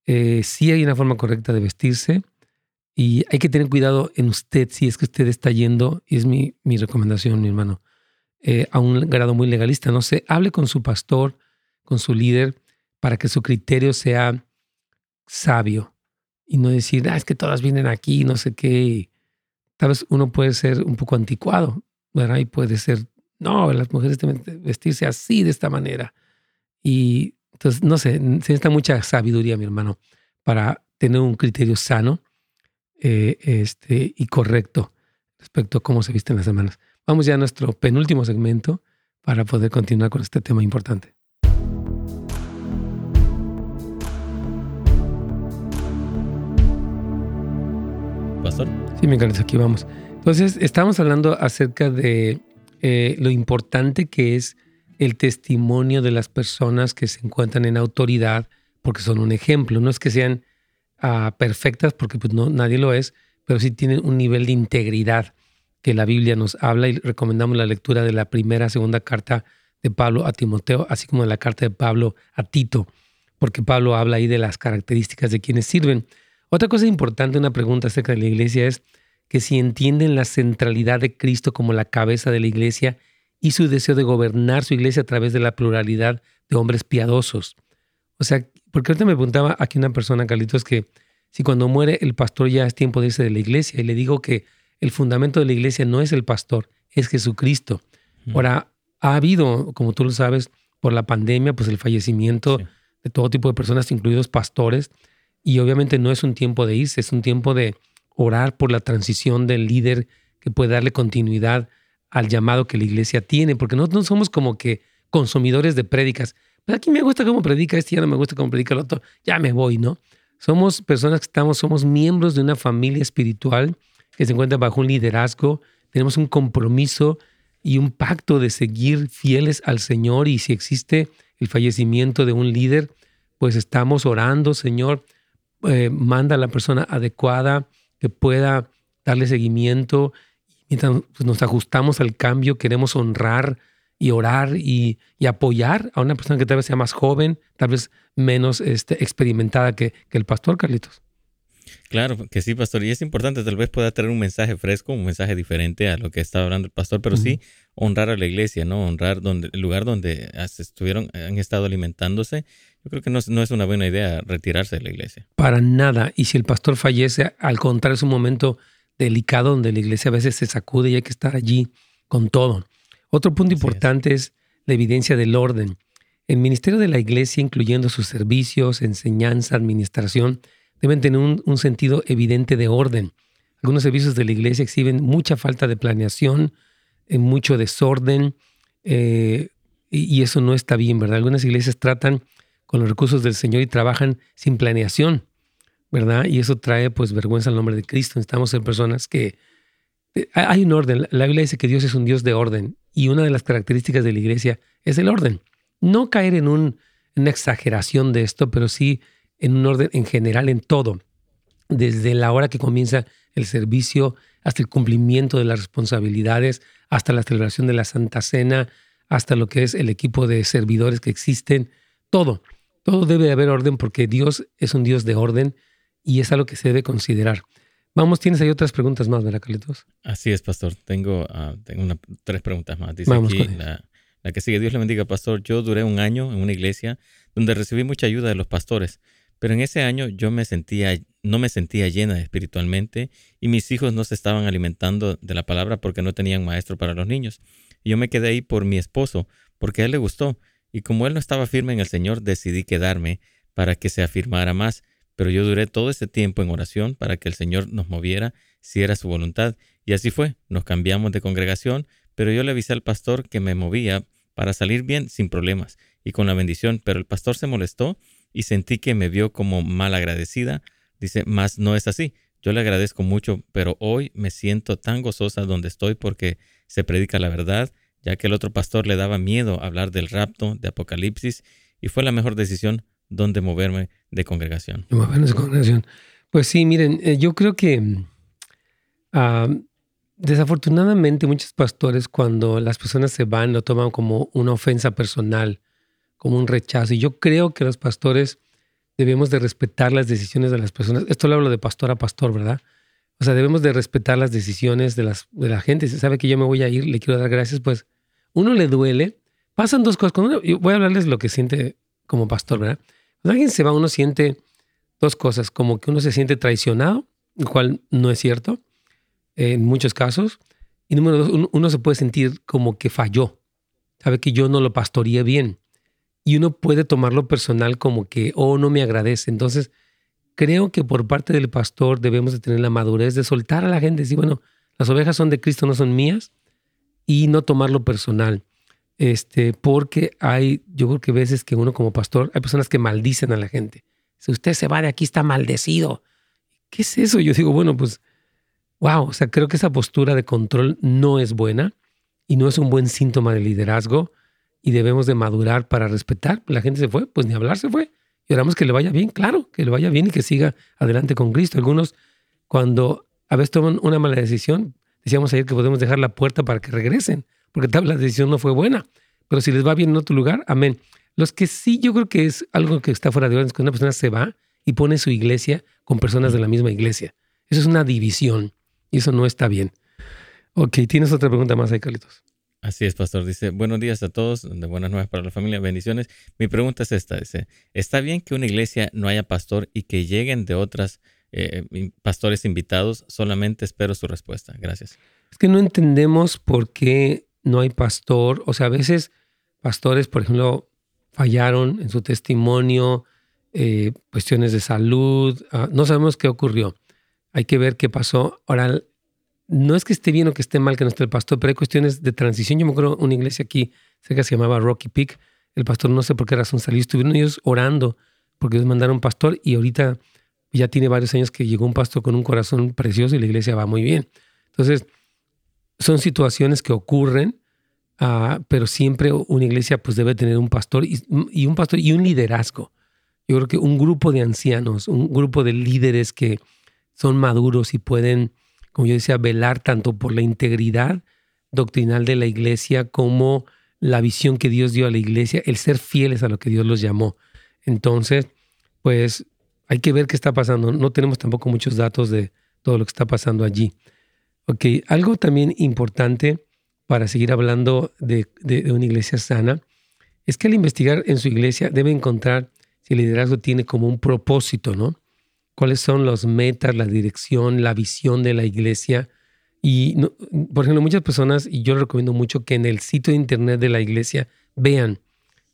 eh, sí hay una forma correcta de vestirse y hay que tener cuidado en usted si es que usted está yendo, y es mi, mi recomendación, mi hermano, eh, a un grado muy legalista. No sé, hable con su pastor, con su líder, para que su criterio sea sabio y no decir, ah, es que todas vienen aquí, no sé qué. Tal vez uno puede ser un poco anticuado, ¿verdad? Y puede ser, no, las mujeres deben vestirse así, de esta manera. Y entonces, no sé, se necesita mucha sabiduría, mi hermano, para tener un criterio sano eh, este, y correcto respecto a cómo se visten las hermanas. Vamos ya a nuestro penúltimo segmento para poder continuar con este tema importante. Pastor. Sí, me encanta, aquí vamos. Entonces, estamos hablando acerca de eh, lo importante que es el testimonio de las personas que se encuentran en autoridad, porque son un ejemplo. No es que sean ah, perfectas, porque pues, no, nadie lo es, pero sí tienen un nivel de integridad que la Biblia nos habla y recomendamos la lectura de la primera, segunda carta de Pablo a Timoteo, así como de la carta de Pablo a Tito, porque Pablo habla ahí de las características de quienes sirven. Otra cosa importante, una pregunta acerca de la iglesia es que si entienden la centralidad de Cristo como la cabeza de la iglesia y su deseo de gobernar su iglesia a través de la pluralidad de hombres piadosos. O sea, porque ahorita me preguntaba aquí una persona, Carlitos, que si cuando muere el pastor ya es tiempo de irse de la iglesia y le digo que el fundamento de la iglesia no es el pastor, es Jesucristo. Ahora, ha habido, como tú lo sabes, por la pandemia, pues el fallecimiento de todo tipo de personas, incluidos pastores, y obviamente no es un tiempo de irse, es un tiempo de orar por la transición del líder que puede darle continuidad al llamado que la iglesia tiene, porque no somos como que consumidores de prédicas. Pero aquí me gusta cómo predica este, ya no me gusta cómo predica el otro, ya me voy, ¿no? Somos personas que estamos, somos miembros de una familia espiritual que se encuentra bajo un liderazgo, tenemos un compromiso y un pacto de seguir fieles al Señor y si existe el fallecimiento de un líder, pues estamos orando, Señor, eh, manda a la persona adecuada que pueda darle seguimiento. Mientras pues, nos ajustamos al cambio, queremos honrar y orar y, apoyar a una persona que tal vez sea más joven, tal vez menos este, experimentada que, que el pastor Carlitos. Claro que sí, pastor. Y es importante, tal vez pueda tener un mensaje fresco, un mensaje diferente a lo que está hablando el pastor, pero sí honrar a la iglesia, ¿no? Honrar donde, el lugar donde estuvieron, han estado alimentándose. Yo creo que no, no, es una buena idea retirarse de la iglesia. Para nada. Y si el pastor fallece, al contrario, es un momento delicado donde la iglesia a veces se sacude y hay que estar allí con todo. Otro punto importante es. es la evidencia del orden. El ministerio de la iglesia, incluyendo sus servicios, enseñanza, administración, deben tener un, sentido evidente de orden. Algunos servicios de la iglesia exhiben mucha falta de planeación, eh, mucho desorden, eh, y, eso no está bien, ¿verdad? Algunas iglesias tratan con los recursos del Señor y trabajan sin planeación, ¿verdad? Y eso trae pues vergüenza al nombre de Cristo. Necesitamos ser personas que... Eh, hay un orden. La Biblia dice que Dios es un Dios de orden y una de las características de la iglesia es el orden. No caer en, en una exageración de esto, pero sí en un orden en general en todo, desde la hora que comienza el servicio hasta el cumplimiento de las responsabilidades, hasta la celebración de la Santa Cena, hasta lo que es el equipo de servidores que existen, todo. Todo debe de haber orden porque Dios es un Dios de orden y es algo que se debe considerar. Vamos, tienes ahí otras preguntas más, ¿verdad, Carlitos? Así es, pastor. Tengo, ah, tengo tres preguntas más. Dice aquí la, la, que sigue. Dios le bendiga, pastor. Yo duré un año en una iglesia donde recibí mucha ayuda de los pastores. Pero en ese año yo me sentía, no me sentía llena espiritualmente y mis hijos no se estaban alimentando de la palabra porque no tenían maestro para los niños. Y yo me quedé ahí por mi esposo, porque a él le gustó. Y como él no estaba firme en el Señor, decidí quedarme para que se afirmara más. Pero yo duré todo ese tiempo en oración para que el Señor nos moviera si era su voluntad. Y así fue. Nos cambiamos de congregación, pero yo le avisé al pastor que me movía para salir bien sin problemas y con la bendición. Pero el pastor se molestó y sentí que me vio como mal agradecida. Dice, más no es así. Yo le agradezco mucho, pero hoy me siento tan gozosa donde estoy porque se predica la verdad, ya que el otro pastor le daba miedo hablar del rapto, de Apocalipsis, y fue la mejor decisión donde moverme de congregación. Moverme de congregación. Pues sí, miren, eh, yo creo que ah, desafortunadamente muchos pastores cuando las personas se van lo toman como una ofensa personal como un rechazo. Y yo creo que los pastores debemos de respetar las decisiones de las personas. Esto lo hablo de pastor a pastor, ¿verdad? O sea, debemos de respetar las decisiones de, las, de la gente. Si sabe que yo me voy a ir, le quiero dar gracias, pues uno le duele. Pasan dos cosas. Cuando voy a hablarles lo que siente como pastor, ¿verdad? Cuando alguien se va, uno siente dos cosas, como que uno se siente traicionado, lo cual no es cierto en muchos casos. Y número dos, uno, uno se puede sentir como que falló. Sabe que yo no lo pastoreé bien y uno puede tomarlo personal como que, oh, no me agradece. Entonces, creo que por parte del pastor debemos de tener la madurez de soltar a la gente, decir, bueno, las ovejas son de Cristo, no son mías, y no tomarlo personal. Este, porque hay, yo creo que veces que uno como pastor, hay personas que maldicen a la gente. Si usted se va de aquí, está maldecido. ¿Qué es eso? Yo digo, bueno, pues wow, o sea, creo que esa postura de control no es buena y no es un buen síntoma de liderazgo y debemos de madurar para respetar. La gente se fue, pues ni hablar se fue. Y oramos que le vaya bien, claro, que le vaya bien y que siga adelante con Cristo. Algunos, cuando a veces toman una mala decisión, decíamos ayer que podemos dejar la puerta para que regresen, porque tal la decisión no fue buena. Pero si les va bien en otro lugar, amén. Los que sí, yo creo que es algo que está fuera de orden, es cuando una persona se va y pone su iglesia con personas de la misma iglesia. Eso es una división y eso no está bien. Ok, ¿tienes otra pregunta más ahí, Carlitos? Así es, pastor. Dice, buenos días a todos, de buenas nuevas para la familia, bendiciones. Mi pregunta es esta, dice, ¿está bien que una iglesia no haya pastor y que lleguen de otras eh, pastores invitados? Solamente espero su respuesta. Gracias. Es que no entendemos por qué no hay pastor. O sea, a veces pastores, por ejemplo, fallaron en su testimonio, eh, cuestiones de salud, ah, no sabemos qué ocurrió. Hay que ver qué pasó. Ahora, no es que esté bien o que esté mal que no esté el pastor, pero hay cuestiones de transición. Yo me acuerdo una iglesia aquí, cerca se llamaba Rocky Peak. El pastor no sé por qué razón salió. Estuvieron ellos orando porque ellos mandaron un pastor y ahorita ya tiene varios años que llegó un pastor con un corazón precioso y la iglesia va muy bien. Entonces, son situaciones que ocurren, uh, pero siempre una iglesia pues debe tener un pastor y, y, un pastor y un liderazgo. Yo creo que un grupo de ancianos, un grupo de líderes que son maduros y pueden como yo decía, velar tanto por la integridad doctrinal de la iglesia como la visión que Dios dio a la iglesia, el ser fieles a lo que Dios los llamó. Entonces, pues hay que ver qué está pasando. No tenemos tampoco muchos datos de todo lo que está pasando allí. Ok, algo también importante para seguir hablando de, de una iglesia sana es que al investigar en su iglesia debe encontrar si el liderazgo tiene como un propósito, ¿no? Cuáles son las metas, la dirección, la visión de la iglesia. Y, por ejemplo, muchas personas, y yo recomiendo mucho que en el sitio de internet de la iglesia vean,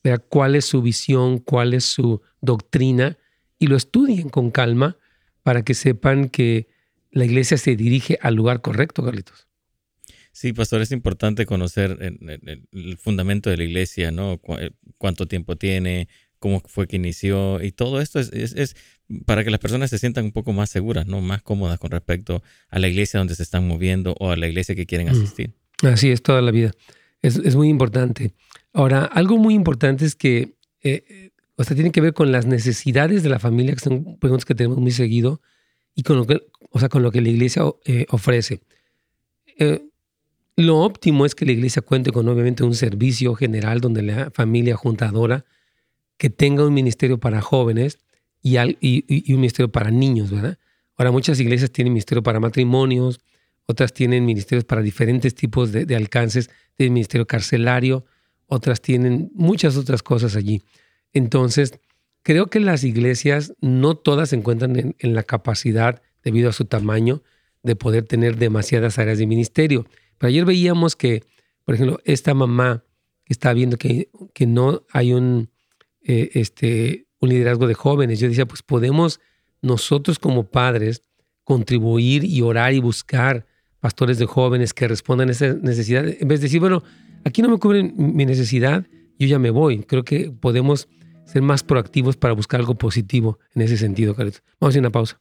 vean cuál es su visión, cuál es su doctrina y lo estudien con calma para que sepan que la iglesia se dirige al lugar correcto, Carlitos. Sí, pastor, es importante conocer el, fundamento de la iglesia, ¿no? cuánto tiempo tiene, cómo fue que inició y todo esto es, es, para que las personas se sientan un poco más seguras, ¿no? Más cómodas con respecto a la iglesia donde se están moviendo o a la iglesia que quieren mm. asistir. Así es, toda la vida. Es, es muy importante. Ahora, algo muy importante es que, eh, o sea, tiene que ver con las necesidades de la familia, que son preguntas que tenemos muy seguido, y con lo que, o sea, con lo que la iglesia eh, ofrece. Eh, lo óptimo es que la iglesia cuente con, obviamente, un servicio general donde la familia juntadora, que tenga un ministerio para jóvenes, y, un ministerio para niños, ¿verdad? Ahora muchas iglesias tienen ministerio para matrimonios, otras tienen ministerios para diferentes tipos de, alcances, tienen ministerio carcelario, otras tienen muchas otras cosas allí. Entonces, creo que las iglesias no todas se encuentran en, la capacidad, debido a su tamaño, de poder tener demasiadas áreas de ministerio. Pero ayer veíamos que, por ejemplo, esta mamá que está viendo que, que no hay un, eh, este, un liderazgo de jóvenes. Yo decía, pues podemos nosotros como padres contribuir y orar y buscar pastores de jóvenes que respondan a esa necesidad. En vez de decir, bueno, aquí no me cubren mi necesidad, yo ya me voy. Creo que podemos ser más proactivos para buscar algo positivo en ese sentido, Carlos. Vamos a hacer una pausa.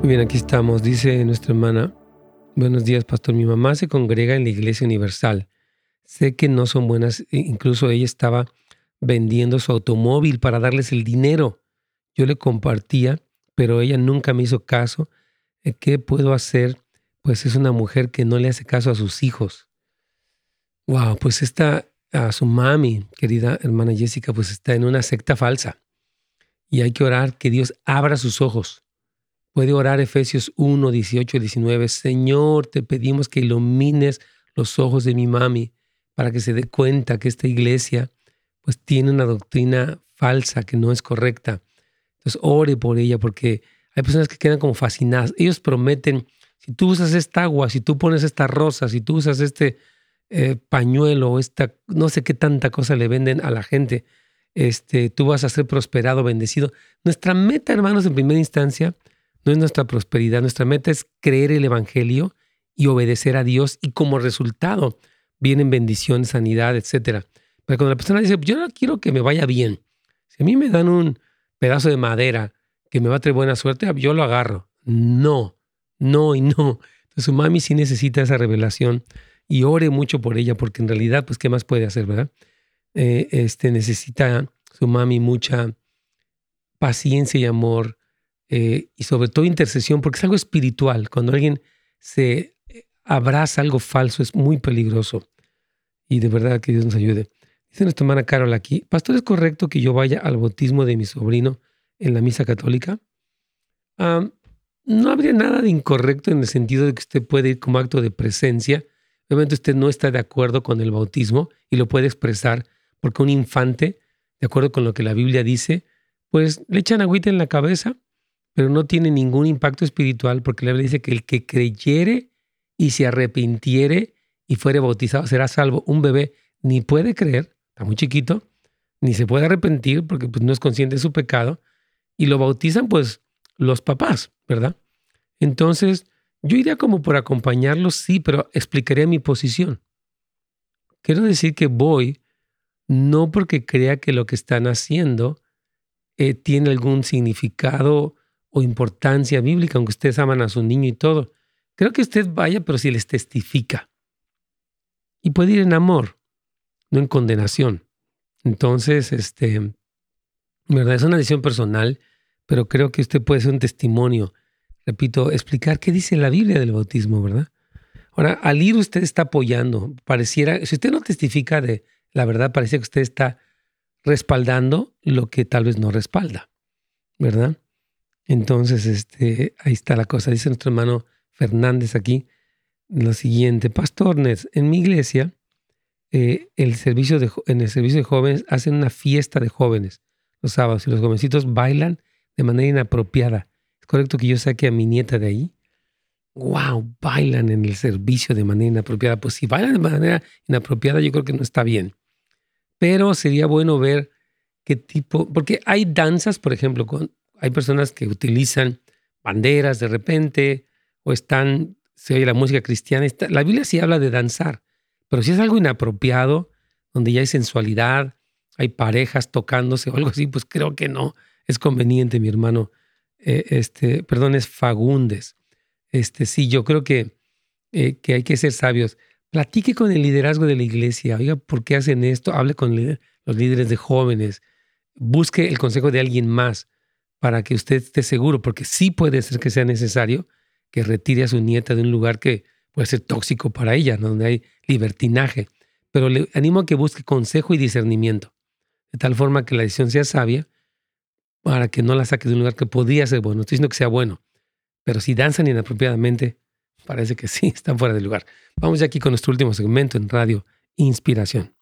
Muy bien, aquí estamos. Dice nuestra hermana, Buenos días, pastor. Mi mamá se congrega en la Iglesia Universal. Sé que no son buenas, e incluso ella estaba vendiendo su automóvil para darles el dinero. Yo le compartía, pero ella nunca me hizo caso. Eh, ¿Qué puedo hacer? Pues es una mujer que no le hace caso a sus hijos. Wow, pues está a su mami, querida hermana Jessica, pues está en una secta falsa. Y hay que orar que Dios abra sus ojos Puede orar Efesios 1, 18 y 19. Señor, te pedimos que ilumines los ojos de mi mami para que se dé cuenta que esta iglesia pues tiene una doctrina falsa que no es correcta. Entonces ore por ella porque hay personas que quedan como fascinadas. Ellos prometen, si tú usas esta agua, si tú pones esta rosa, si tú usas este eh, pañuelo esta, no sé qué tanta cosa le venden a la gente, este, tú vas a ser prosperado, bendecido. Nuestra meta, hermanos, en primera instancia, no es nuestra prosperidad, nuestra meta es creer el Evangelio y obedecer a Dios y como resultado vienen bendiciones, sanidad, etc. Pero cuando la persona dice, yo no quiero que me vaya bien, Si a mí me dan un pedazo de madera que me va a traer buena suerte, yo lo agarro. No, no y no. Entonces su mami sí necesita esa revelación y ore mucho por ella, porque en realidad, pues, ¿qué más puede hacer, verdad? Eh, este, necesita su mami mucha paciencia y amor eh, y sobre todo intercesión, porque es algo espiritual. Cuando alguien se abraza algo falso es muy peligroso. Y de verdad que Dios nos ayude. Dice nuestra hermana Carol aquí, Pastor, ¿es correcto que yo vaya al bautismo de mi sobrino en la misa católica? no habría nada de incorrecto en el sentido de que usted puede ir como acto de presencia. Obviamente usted no está de acuerdo con el bautismo y lo puede expresar porque un infante, de acuerdo con lo que la Biblia dice, pues le echan agüita en la cabeza, pero no tiene ningún impacto espiritual porque la Biblia dice que el que creyere y se arrepintiere y fuere bautizado será salvo. Un bebé ni puede creer, está muy chiquito, ni se puede arrepentir porque pues, no es consciente de su pecado y lo bautizan pues los papás, ¿verdad? Entonces, yo iría como por acompañarlos, sí, pero explicaría mi posición. Quiero decir que voy no porque crea que lo que están haciendo eh, tiene algún significado o importancia bíblica, aunque ustedes aman a su niño y todo. Creo que usted vaya, pero si les testifica. Y puede ir en amor, no en condenación. Entonces, este, verdad, es una decisión personal pero creo que usted puede ser un testimonio, repito, explicar qué dice la Biblia del bautismo, ¿verdad? Ahora, al ir usted está apoyando, pareciera, si usted no testifica de la verdad, parece que usted está respaldando lo que tal vez no respalda, ¿verdad? Entonces, este, ahí está la cosa. Dice nuestro hermano Fernández aquí lo siguiente, Pastor en mi iglesia, eh, el servicio de, en el servicio de jóvenes hacen una fiesta de jóvenes los sábados y los jovencitos bailan de manera inapropiada. ¿Es correcto que yo saque a mi nieta de ahí? ¡Wow! Bailan en el servicio de manera inapropiada. Pues si bailan de manera inapropiada, yo creo que no está bien. Pero sería bueno ver qué tipo, porque hay danzas, por ejemplo, con, hay personas que utilizan banderas de repente o están, se oye la música cristiana. la Biblia sí habla de danzar, pero si es algo inapropiado, donde ya hay sensualidad, hay parejas tocándose o algo así, pues creo que no es conveniente, mi hermano. Eh, este, perdón, es Fagundes. Este, sí, yo creo que, eh, que hay que ser sabios. Platique con el liderazgo de la iglesia. Oiga, ¿por qué hacen esto? Hable con los líderes de jóvenes. Busque el consejo de alguien más para que usted esté seguro, porque sí puede ser que sea necesario que retire a su nieta de un lugar que puede ser tóxico para ella, donde hay libertinaje. Pero le animo a que busque consejo y discernimiento, de tal forma que la decisión sea sabia para que no la saques de un lugar que podría ser bueno. Estoy diciendo que sea bueno, pero si danzan inapropiadamente, parece que sí, están fuera de lugar. Vamos ya aquí con nuestro último segmento en Radio Inspiración.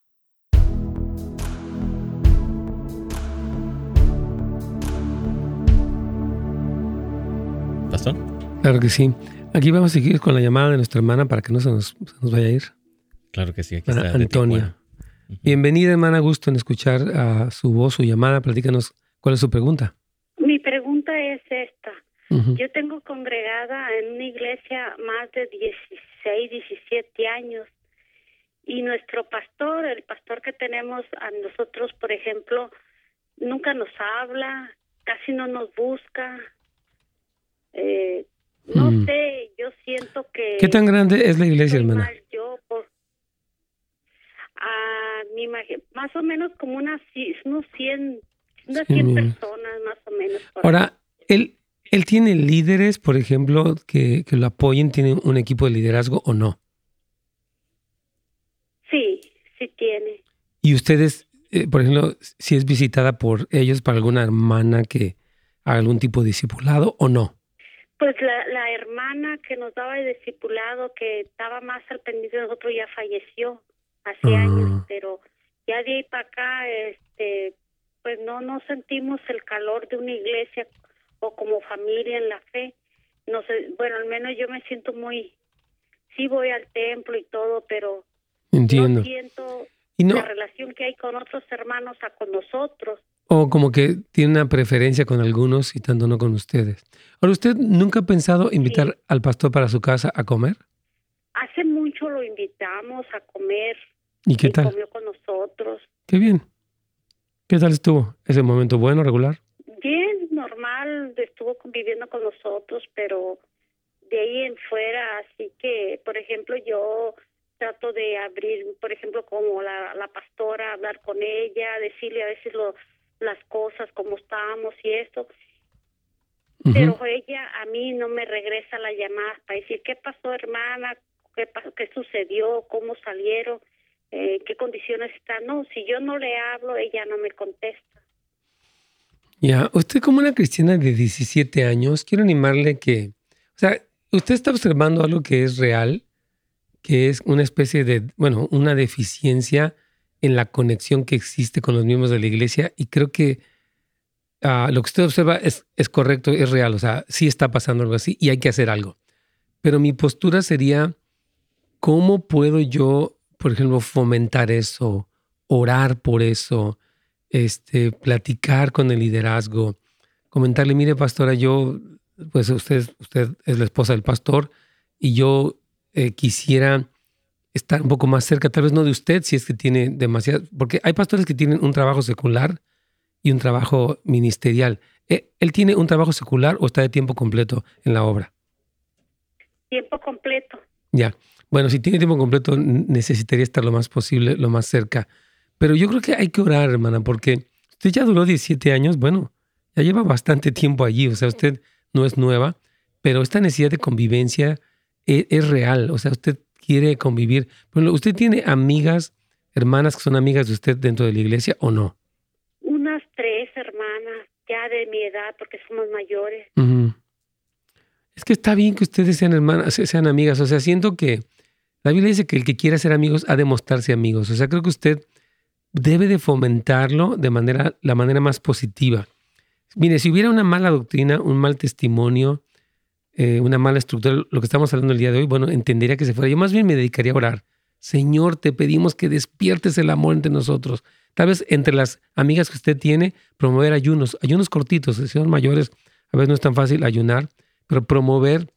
¿Pastor? Claro que sí. Aquí vamos a seguir con la llamada de nuestra hermana para que no se nos, vaya a ir. Claro que sí, aquí está. Antonia. Bienvenida, hermana. Gusto en escuchar a su voz, su llamada. Platícanos ¿Cuál es su pregunta? Mi pregunta es esta. Yo tengo congregada en una iglesia más de 16, 17 años y nuestro pastor, el pastor que tenemos a nosotros, por ejemplo, nunca nos habla, casi no nos busca. Eh, no mm. sé, yo siento que... ¿Qué tan grande es la iglesia, hermana? Yo, por, mi más o menos como unas, unos 100 unas 100 personas más o menos. Ahora, él, él tiene líderes, por ejemplo, que, que lo apoyen, tiene un equipo de liderazgo o no? Sí, sí tiene. ¿Y ustedes, eh, por ejemplo, si es visitada por ellos, para alguna hermana que haga algún tipo de discipulado o no? Pues la, la hermana que nos daba el discipulado, que estaba más al pendiente de nosotros, ya falleció hace ah. años, pero ya de ahí para acá, este, pues no no sentimos el calor de una iglesia o como familia en la fe. No sé, bueno, al menos yo me siento muy sí voy al templo y todo, pero Entiendo. no siento la relación que hay con otros hermanos a con nosotros. O como que tiene una preferencia con algunos y tanto no con ustedes. Ahora, ¿usted nunca ha pensado invitar al pastor para su casa a comer? Hace mucho lo invitamos a comer. ¿Y qué tal? Comió con nosotros. Qué bien. ¿Qué tal estuvo ese momento? ¿Bueno, regular? Bien, normal, estuvo conviviendo con nosotros, pero de ahí en fuera, así que, por ejemplo, yo trato de abrir, por ejemplo, como la, la pastora, hablar con ella, decirle a veces lo, las cosas, cómo estamos y esto. Pero ella a mí no me regresa la llamada para decir qué pasó, hermana, qué, qué sucedió, cómo salieron, eh, qué condiciones están. No, si yo no le hablo, ella no me contesta. Ya, usted como una cristiana de 17 años, quiero animarle que, o sea, usted está observando algo que es real, que es una especie de, bueno, una deficiencia en la conexión que existe con los miembros de la iglesia y creo que ah, lo que usted observa es, es correcto, es real, o sea, sí está pasando algo así y hay que hacer algo. Pero mi postura sería, ¿cómo puedo yo, por ejemplo, fomentar eso, orar por eso, este, platicar con el liderazgo, comentarle, mire, pastora, yo, pues usted, usted es la esposa del pastor y yo eh, quisiera estar un poco más cerca, tal vez no de usted, si es que tiene demasiado, porque hay pastores que tienen un trabajo secular y un trabajo ministerial. Eh, ¿Él tiene un trabajo secular o está de tiempo completo en la obra? Tiempo completo. Ya. Bueno, si tiene tiempo completo, necesitaría estar lo más posible, lo más cerca. Pero yo creo que hay que orar, hermana, porque usted ya duró 17 años, bueno, ya lleva bastante tiempo allí, o sea, usted no es nueva, pero esta necesidad de convivencia e, es, real. O sea, usted quiere convivir. Bueno, ¿Usted tiene amigas, hermanas que son amigas de usted dentro de la iglesia o no? Unas tres hermanas, ya de mi edad, porque somos mayores. Es que está bien que ustedes sean hermanas, sean amigas. O sea, siento que la Biblia dice que el que quiera ser amigos ha de mostrarse amigos. O sea, creo que usted debe de fomentarlo de manera, la manera más positiva. Mire, si hubiera una mala doctrina, un mal testimonio, eh, una mala estructura, lo que estamos hablando el día de hoy, bueno, entendería que se fuera. Yo más bien me dedicaría a orar. Señor, te pedimos que despiertes el amor entre nosotros. Tal vez entre las amigas que usted tiene, promover ayunos, ayunos cortitos, si son mayores, a veces no es tan fácil ayunar, pero promover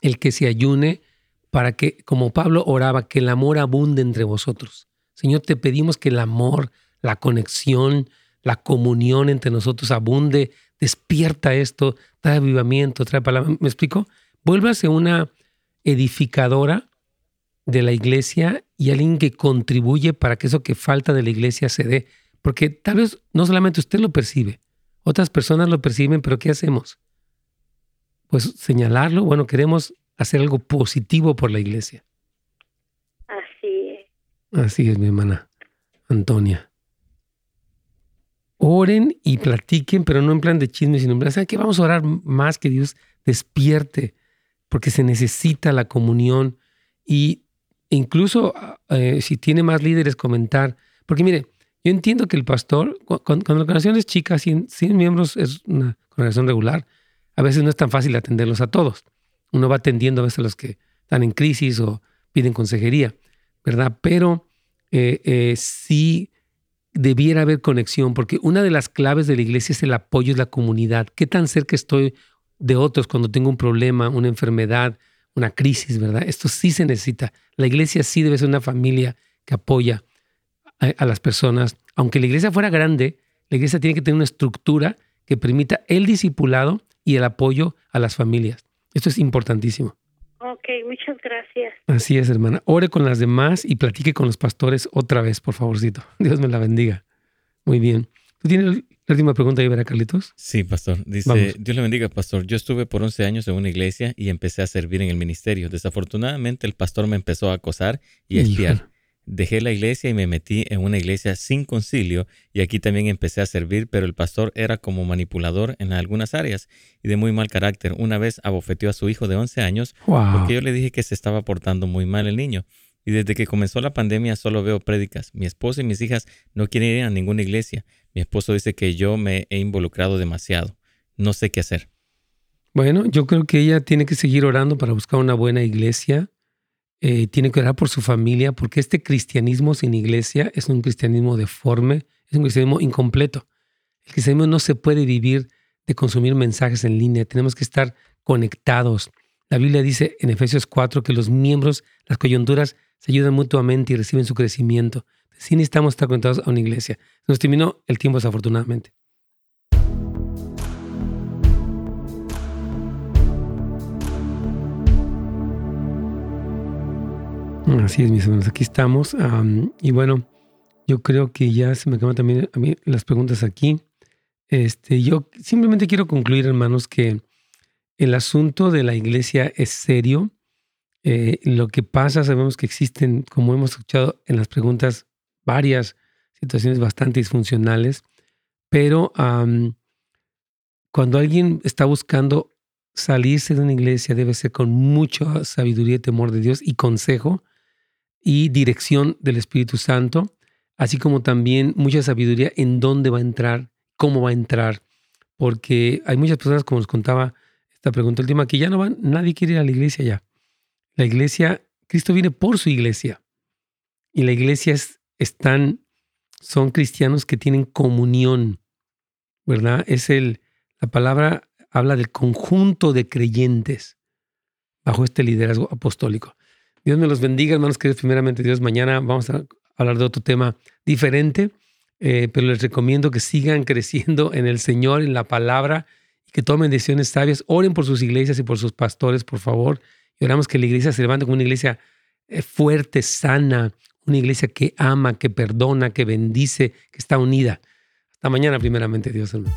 el que se ayune para que, como Pablo oraba, que el amor abunde entre vosotros. Señor, te pedimos que el amor, la conexión, la comunión entre nosotros abunde despierta esto, trae avivamiento, trae palabra. ¿Me explico? Vuélvase una edificadora de la iglesia y alguien que contribuye para que eso que falta de la iglesia se dé. Porque tal vez no solamente usted lo percibe, otras personas lo perciben, pero ¿qué hacemos? Pues señalarlo, bueno, queremos hacer algo positivo por la iglesia. Así es. Así es, mi hermana Antonia oren y platiquen, pero no en plan de chisme, sino en plan, ¿saben qué? Vamos a orar más que Dios despierte, porque se necesita la comunión y incluso eh, si tiene más líderes comentar, porque mire, yo entiendo que el pastor, cuando, la congregación es chica, 100, miembros es una congregación regular, a veces no es tan fácil atenderlos a todos. Uno va atendiendo a veces a los que están en crisis o piden consejería, ¿verdad? Pero eh, eh, sí debiera haber conexión, porque una de las claves de la iglesia es el apoyo de la comunidad. ¿Qué tan cerca estoy de otros cuando tengo un problema, una enfermedad, una crisis, verdad? Esto sí se necesita. La iglesia sí debe ser una familia que apoya a, las personas. Aunque la iglesia fuera grande, la iglesia tiene que tener una estructura que permita el discipulado y el apoyo a las familias. Esto es importantísimo. Ok, muchas gracias. Así es, hermana. Ore con las demás y platique con los pastores otra vez, por favorcito. Dios me la bendiga. Muy bien. ¿Tú tienes la última pregunta ahí, ¿verdad, Carlitos? Sí, pastor. Dice, Dios le bendiga, pastor. Yo estuve por 11 años en una iglesia y empecé a servir en el ministerio. Desafortunadamente, el pastor me empezó a acosar y a espiar. Dejé la iglesia y me metí en una iglesia sin concilio y aquí también empecé a servir, pero el pastor era como manipulador en algunas áreas y de muy mal carácter. Una vez abofeteó a su hijo de 11 años porque yo le dije que se estaba portando muy mal el niño. Y desde que comenzó la pandemia solo veo prédicas. Mi esposa y mis hijas no quieren ir a ninguna iglesia. Mi esposo dice que yo me he involucrado demasiado. No sé qué hacer. Bueno, yo creo que ella tiene que seguir orando para buscar una buena iglesia eh, tiene que orar por su familia, porque este cristianismo sin iglesia es un cristianismo deforme, es un cristianismo incompleto. El cristianismo no se puede vivir de consumir mensajes en línea, tenemos que estar conectados. La Biblia dice en Efesios 4 que los miembros, las coyunturas, se ayudan mutuamente y reciben su crecimiento. Sí necesitamos estar conectados a una iglesia. Nos terminó el tiempo desafortunadamente. Así es, mis hermanos, aquí estamos. y bueno, yo creo que ya se me acaban también a mí las preguntas aquí. Este, yo simplemente quiero concluir, hermanos, que el asunto de la iglesia es serio. Eh, lo que pasa, sabemos que existen, como hemos escuchado en las preguntas, varias situaciones bastante disfuncionales, pero cuando alguien está buscando salirse de una iglesia, debe ser con mucha sabiduría y temor de Dios y consejo y dirección del Espíritu Santo, así como también mucha sabiduría en dónde va a entrar, cómo va a entrar, porque hay muchas personas, como os contaba esta pregunta última, que ya no van, nadie quiere ir a la iglesia ya. La iglesia, Cristo viene por su iglesia y la iglesia es, están, son cristianos que tienen comunión, ¿verdad? Es el, la palabra habla del conjunto de creyentes bajo este liderazgo apostólico. Dios me los bendiga, hermanos queridos. Primeramente, Dios, mañana vamos a hablar de otro tema diferente, eh, pero les recomiendo que sigan creciendo en el Señor, en la palabra, y que tomen decisiones sabias. Oren por sus iglesias y por sus pastores, por favor. Y oramos que la iglesia se levante como una iglesia eh, fuerte, sana, una iglesia que ama, que perdona, que bendice, que está unida. Hasta mañana, primeramente, Dios, hermano.